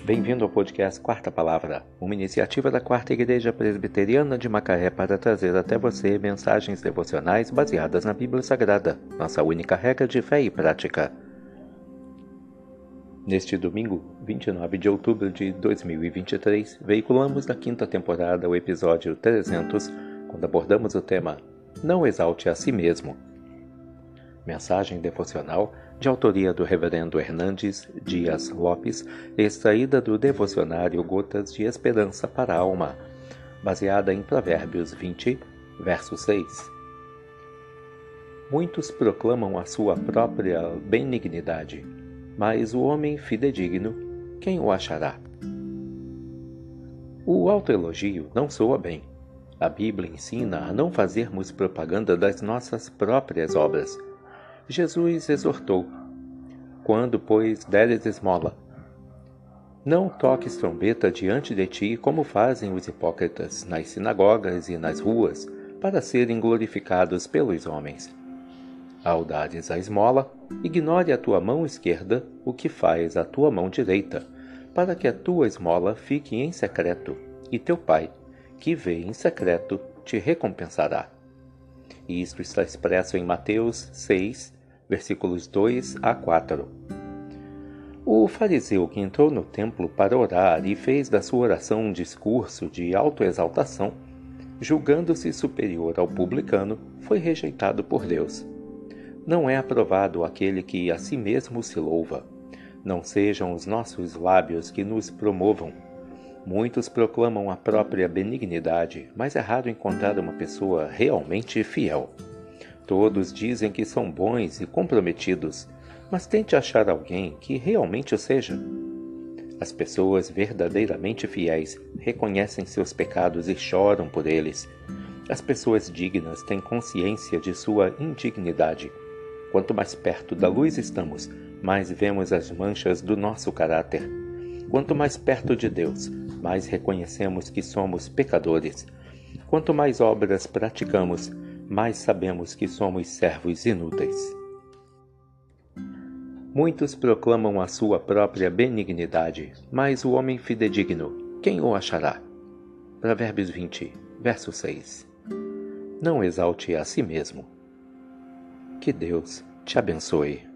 Bem-vindo ao podcast Quarta Palavra, uma iniciativa da Quarta Igreja Presbiteriana de Macaé para trazer até você mensagens devocionais baseadas na Bíblia Sagrada, nossa única regra de fé e prática. Neste domingo, 29 de outubro de 2023, veiculamos na quinta temporada o episódio 300, quando abordamos o tema Não exalte a si mesmo. Mensagem devocional de autoria do Reverendo Hernandes Dias Lopes, extraída do devocionário Gotas de Esperança para a Alma, baseada em Provérbios 20, verso 6. Muitos proclamam a sua própria benignidade, mas o homem fidedigno, quem o achará? O autoelogio não soa bem. A Bíblia ensina a não fazermos propaganda das nossas próprias obras Jesus exortou: Quando, pois, deres esmola, não toques trombeta diante de ti, como fazem os hipócritas nas sinagogas e nas ruas, para serem glorificados pelos homens. Ao dares a esmola, ignore a tua mão esquerda o que faz a tua mão direita, para que a tua esmola fique em secreto, e teu pai, que vê em secreto, te recompensará. Isto está expresso em Mateus 6, versículos 2 a 4. O fariseu que entrou no templo para orar e fez da sua oração um discurso de autoexaltação, julgando-se superior ao publicano, foi rejeitado por Deus. Não é aprovado aquele que a si mesmo se louva. Não sejam os nossos lábios que nos promovam. Muitos proclamam a própria benignidade, mas é raro encontrar uma pessoa realmente fiel. Todos dizem que são bons e comprometidos, mas tente achar alguém que realmente o seja. As pessoas verdadeiramente fiéis reconhecem seus pecados e choram por eles. As pessoas dignas têm consciência de sua indignidade. Quanto mais perto da luz estamos, mais vemos as manchas do nosso caráter. Quanto mais perto de Deus, mais reconhecemos que somos pecadores. Quanto mais obras praticamos, mais sabemos que somos servos inúteis. Muitos proclamam a sua própria benignidade, mas o homem fidedigno, quem o achará? Provérbios 20, verso 6. Não exalte a si mesmo. Que Deus te abençoe.